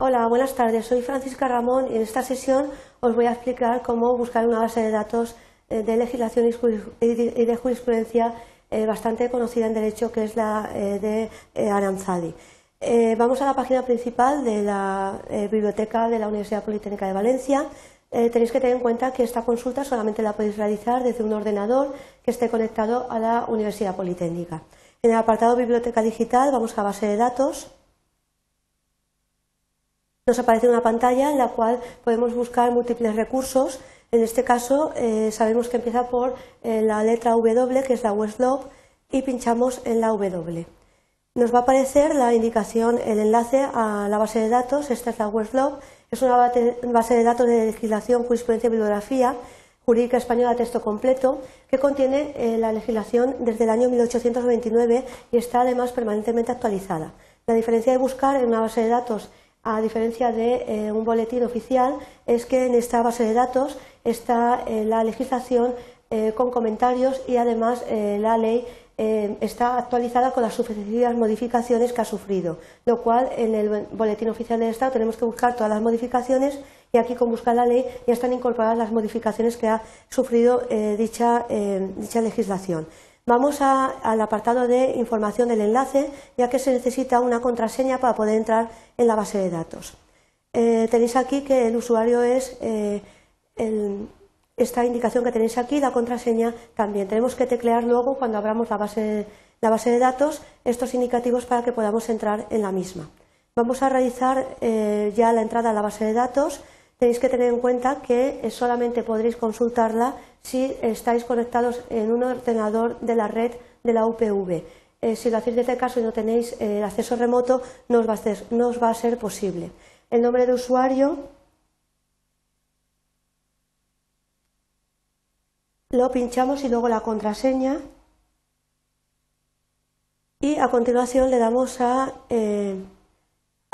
Hola, buenas tardes. Soy Francisca Ramón y en esta sesión os voy a explicar cómo buscar una base de datos eh, de legislación y de jurisprudencia eh, bastante conocida en derecho, que es la eh, de Aranzadi. Vamos a la página principal de la biblioteca de la Universidad Politécnica de Valencia. Tenéis que tener en cuenta que esta consulta solamente la podéis realizar desde un ordenador que esté conectado a la Universidad Politécnica. En el apartado Biblioteca Digital vamos a base de datos nos aparece una pantalla en la cual podemos buscar múltiples recursos. En este caso eh, sabemos que empieza por eh, la letra W, que es la Westlaw, y pinchamos en la W. Nos va a aparecer la indicación, el enlace a la base de datos. Esta es la Westlaw. Es una base de datos de legislación, jurisprudencia y bibliografía jurídica española a texto completo que contiene eh, la legislación desde el año 1829 y está además permanentemente actualizada. La diferencia de buscar en una base de datos a diferencia de eh, un boletín oficial, es que en esta base de datos está eh, la legislación eh, con comentarios y además la ley está actualizada con las sucesivas modificaciones que ha sufrido, lo cual en el boletín oficial del Estado tenemos que buscar todas las modificaciones y aquí con buscar la ley ya están incorporadas las modificaciones que ha sufrido dicha legislación. Vamos al apartado de información del enlace, ya que se necesita una contraseña para poder entrar en la base de datos. Eh, tenéis aquí que el usuario es eh, esta indicación que tenéis aquí, la contraseña también. Tenemos que teclear luego, cuando abramos la base, la base de datos, estos indicativos para que podamos entrar en la misma. Vamos a realizar eh, ya la entrada a la base de datos tenéis que tener en cuenta que solamente podréis consultarla si estáis conectados en un ordenador de la red de la UPV. Eh, si lo hacéis desde caso y no tenéis eh, acceso remoto, no os, va a ser, posible. El nombre de usuario lo pinchamos y luego la contraseña y a continuación le damos a eh,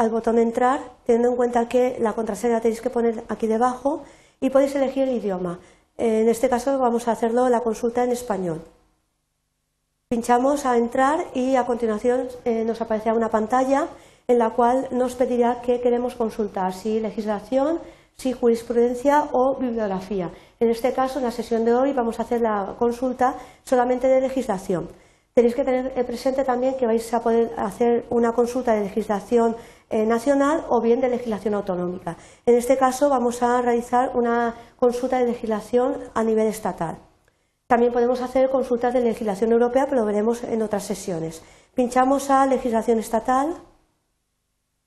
al botón entrar, teniendo en cuenta que la contraseña tenéis que poner aquí debajo y podéis elegir el idioma. En este caso vamos a hacerlo la consulta en español. Pinchamos a entrar y a continuación eh, nos aparecerá una pantalla en la cual nos pedirá que queremos consultar, si legislación, si jurisprudencia o bibliografía. En este caso, en la sesión de hoy, vamos a hacer la consulta solamente de legislación. Tenéis que tener presente también que vais a poder hacer una consulta de legislación eh, nacional o bien de legislación autonómica. En este caso vamos a realizar una consulta de legislación a nivel estatal. También podemos hacer consultas de legislación europea, pero lo veremos en otras sesiones. Pinchamos a legislación estatal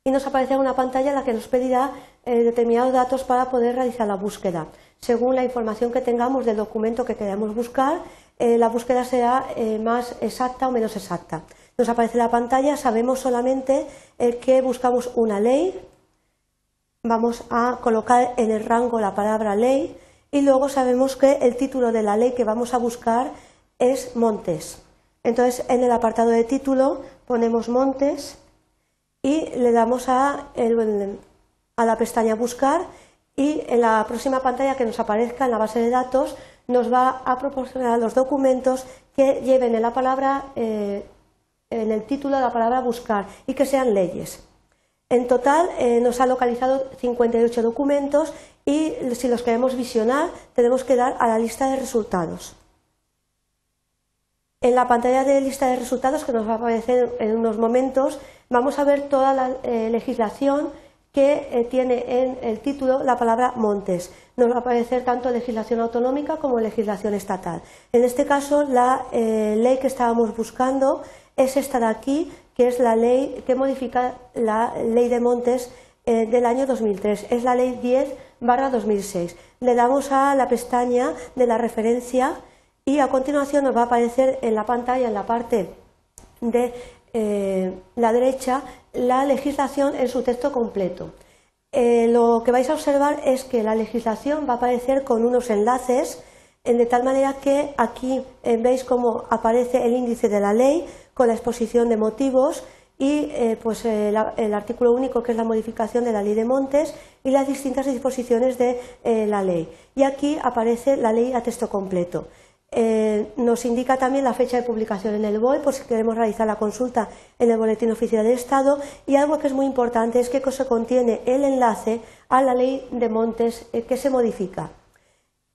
y nos aparecerá una pantalla en la que nos pedirá eh, determinados datos para poder realizar la búsqueda. Según la información que tengamos del documento que queramos buscar, eh, la búsqueda será eh, más exacta o menos exacta. Nos aparece la pantalla, sabemos solamente eh, que buscamos una ley, vamos a colocar en el rango la palabra ley y luego sabemos que el título de la ley que vamos a buscar es Montes. Entonces, en el apartado de título ponemos Montes y le damos a, a la pestaña Buscar y en la próxima pantalla que nos aparezca en la base de datos nos va a proporcionar los documentos que lleven en la palabra, eh, en el título de la palabra buscar y que sean leyes. En total eh, nos ha localizado 58 documentos y si los queremos visionar tenemos que dar a la lista de resultados. En la pantalla de lista de resultados que nos va a aparecer en unos momentos vamos a ver toda la eh, legislación que eh, tiene en el título la palabra montes. Nos va a aparecer tanto legislación autonómica como legislación estatal. En este caso, la eh, ley que estábamos buscando es esta de aquí, que es la ley que modifica la ley de montes eh, del año 2003. Es la ley 10 barra 2006. Le damos a la pestaña de la referencia y a continuación nos va a aparecer en la pantalla, en la parte de la derecha, la legislación en su texto completo. Eh, lo que vais a observar es que la legislación va a aparecer con unos enlaces de tal manera que aquí eh, veis cómo aparece el índice de la ley con la exposición de motivos y eh, pues, el artículo único que es la modificación de la ley de montes y las distintas disposiciones de la ley. Y aquí aparece la ley a texto completo. Eh, nos indica también la fecha de publicación en el BOE por si queremos realizar la consulta en el Boletín Oficial del Estado y algo que es muy importante es que se contiene el enlace a la ley de montes eh, que se modifica.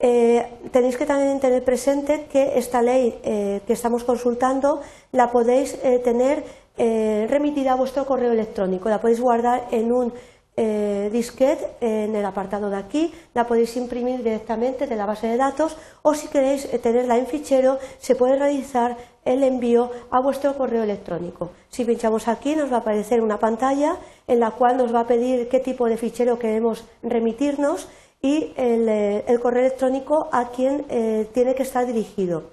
Eh, tenéis que también tener presente que esta ley que estamos consultando la podéis tener remitida a vuestro correo electrónico, la podéis guardar en un eh, en el apartado de aquí, la podéis imprimir directamente de la base de datos o si queréis eh, tenerla en fichero se puede realizar el envío a vuestro correo electrónico. Si pinchamos aquí nos va a aparecer una pantalla en la cual nos va a pedir qué tipo de fichero queremos remitirnos y el, eh, correo electrónico a quien tiene que estar dirigido.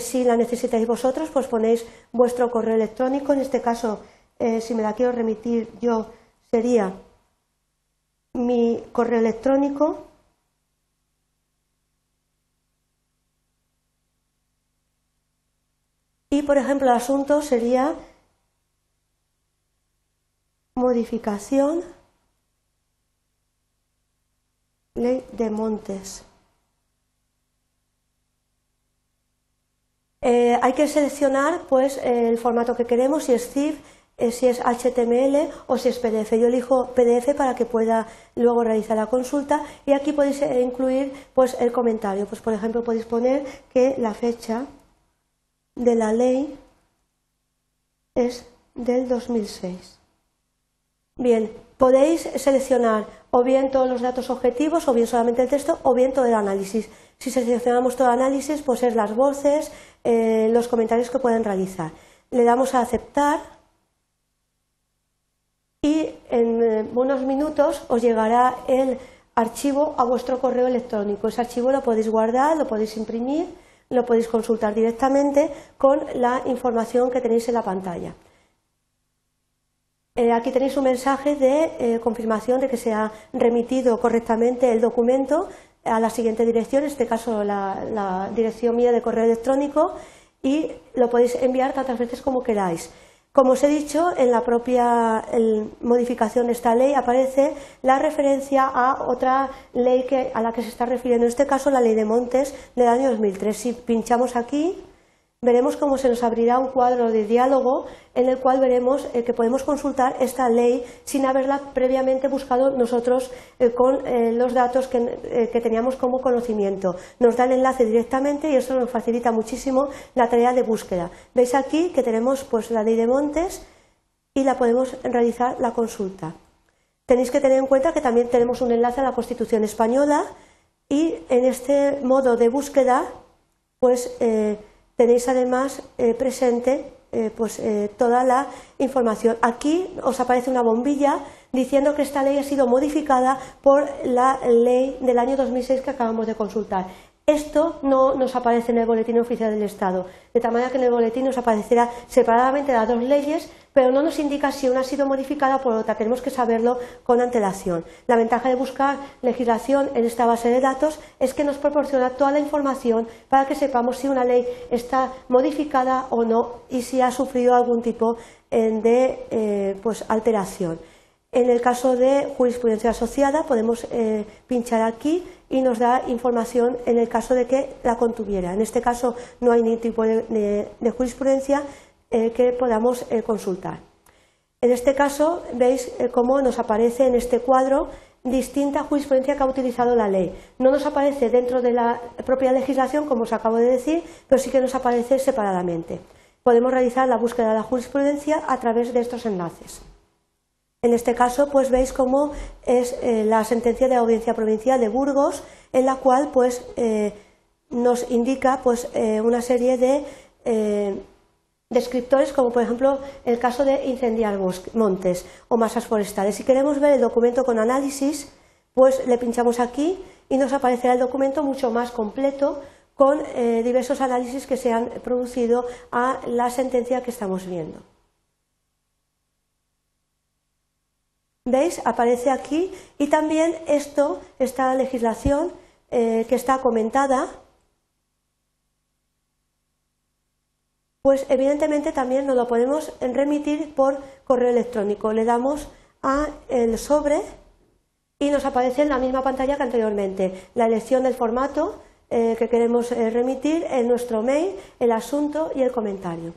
si la necesitáis vosotros, pues ponéis vuestro correo electrónico. En este caso, si me la quiero remitir yo, sería mi correo electrónico y por ejemplo el asunto sería modificación ley de montes. Eh, hay que seleccionar pues el formato que queremos, si es CIF, si es HTML o si es PDF. Yo elijo PDF para que pueda luego realizar la consulta y aquí podéis eh, incluir pues, el comentario. Pues, por ejemplo, podéis poner que la fecha de la ley es del 2006. Bien, podéis seleccionar o bien todos los datos objetivos o bien solamente el texto o bien todo el análisis. Si seleccionamos todo el análisis, pues es las voces, eh, los comentarios que pueden realizar. Le damos a aceptar y en unos minutos os llegará el archivo a vuestro correo electrónico. Ese archivo lo podéis guardar, lo podéis imprimir, lo podéis consultar directamente con la información que tenéis en la pantalla. Eh, aquí tenéis un mensaje de eh, confirmación de que se ha remitido correctamente el documento a la siguiente dirección, en este caso la, la dirección mía de correo electrónico, y lo podéis enviar tantas veces como queráis. Como os he dicho, en la propia modificación de esta ley aparece la referencia a otra ley a la que se está refiriendo, en este caso la ley de montes del año 2003. Si pinchamos aquí, veremos cómo se nos abrirá un cuadro de diálogo en el cual veremos eh, que podemos consultar esta ley sin haberla previamente buscado nosotros eh, con eh, los datos que, teníamos como conocimiento. Nos da el enlace directamente y eso nos facilita muchísimo la tarea de búsqueda. Veis aquí que tenemos pues, la ley de montes y la podemos realizar la consulta. Tenéis que tener en cuenta que también tenemos un enlace a la Constitución española y en este modo de búsqueda pues tenéis además eh, presente eh, pues, eh, toda la información. Aquí os aparece una bombilla diciendo que esta ley ha sido modificada por la ley del año 2006 que acabamos de consultar. Esto no nos aparece en el boletín oficial del Estado, de tal manera que en el boletín nos aparecerá separadamente las dos leyes, pero no nos indica si una ha sido modificada por otra. Tenemos que saberlo con antelación. La ventaja de buscar legislación en esta base de datos es que nos proporciona toda la información para que sepamos si una ley está modificada o no y si ha sufrido algún tipo de eh, pues, alteración. En el caso de jurisprudencia asociada podemos eh, pinchar aquí y nos da información en el caso de que la contuviera. En este caso no hay ningún tipo de, jurisprudencia eh, que podamos eh, consultar. En este caso veis eh, cómo nos aparece en este cuadro distinta jurisprudencia que ha utilizado la ley. No nos aparece dentro de la propia legislación, como os acabo de decir, pero sí que nos aparece separadamente. Podemos realizar la búsqueda de la jurisprudencia a través de estos enlaces. En este caso, pues veis cómo es eh, la sentencia de audiencia provincial de Burgos, en la cual pues eh, nos indica pues eh, una serie de descriptores, como por ejemplo el caso de incendiar montes o masas forestales. Si queremos ver el documento con análisis, pues le pinchamos aquí y nos aparecerá el documento mucho más completo con diversos análisis que se han producido a la sentencia que estamos viendo. ¿Veis? Aparece aquí y también esto, esta legislación eh, que está comentada, pues evidentemente también nos lo podemos remitir por correo electrónico. Le damos a el sobre y nos aparece en la misma pantalla que anteriormente la elección del formato, eh, que queremos eh, remitir en nuestro mail, el asunto y el comentario.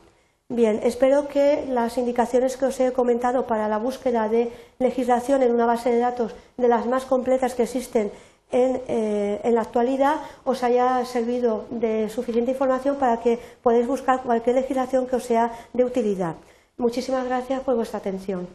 Bien, espero que las indicaciones que os he comentado para la búsqueda de legislación en una base de datos de las más completas que existen en, eh, la actualidad os haya servido de suficiente información para que podáis buscar cualquier legislación que os sea de utilidad. Muchísimas gracias por vuestra atención.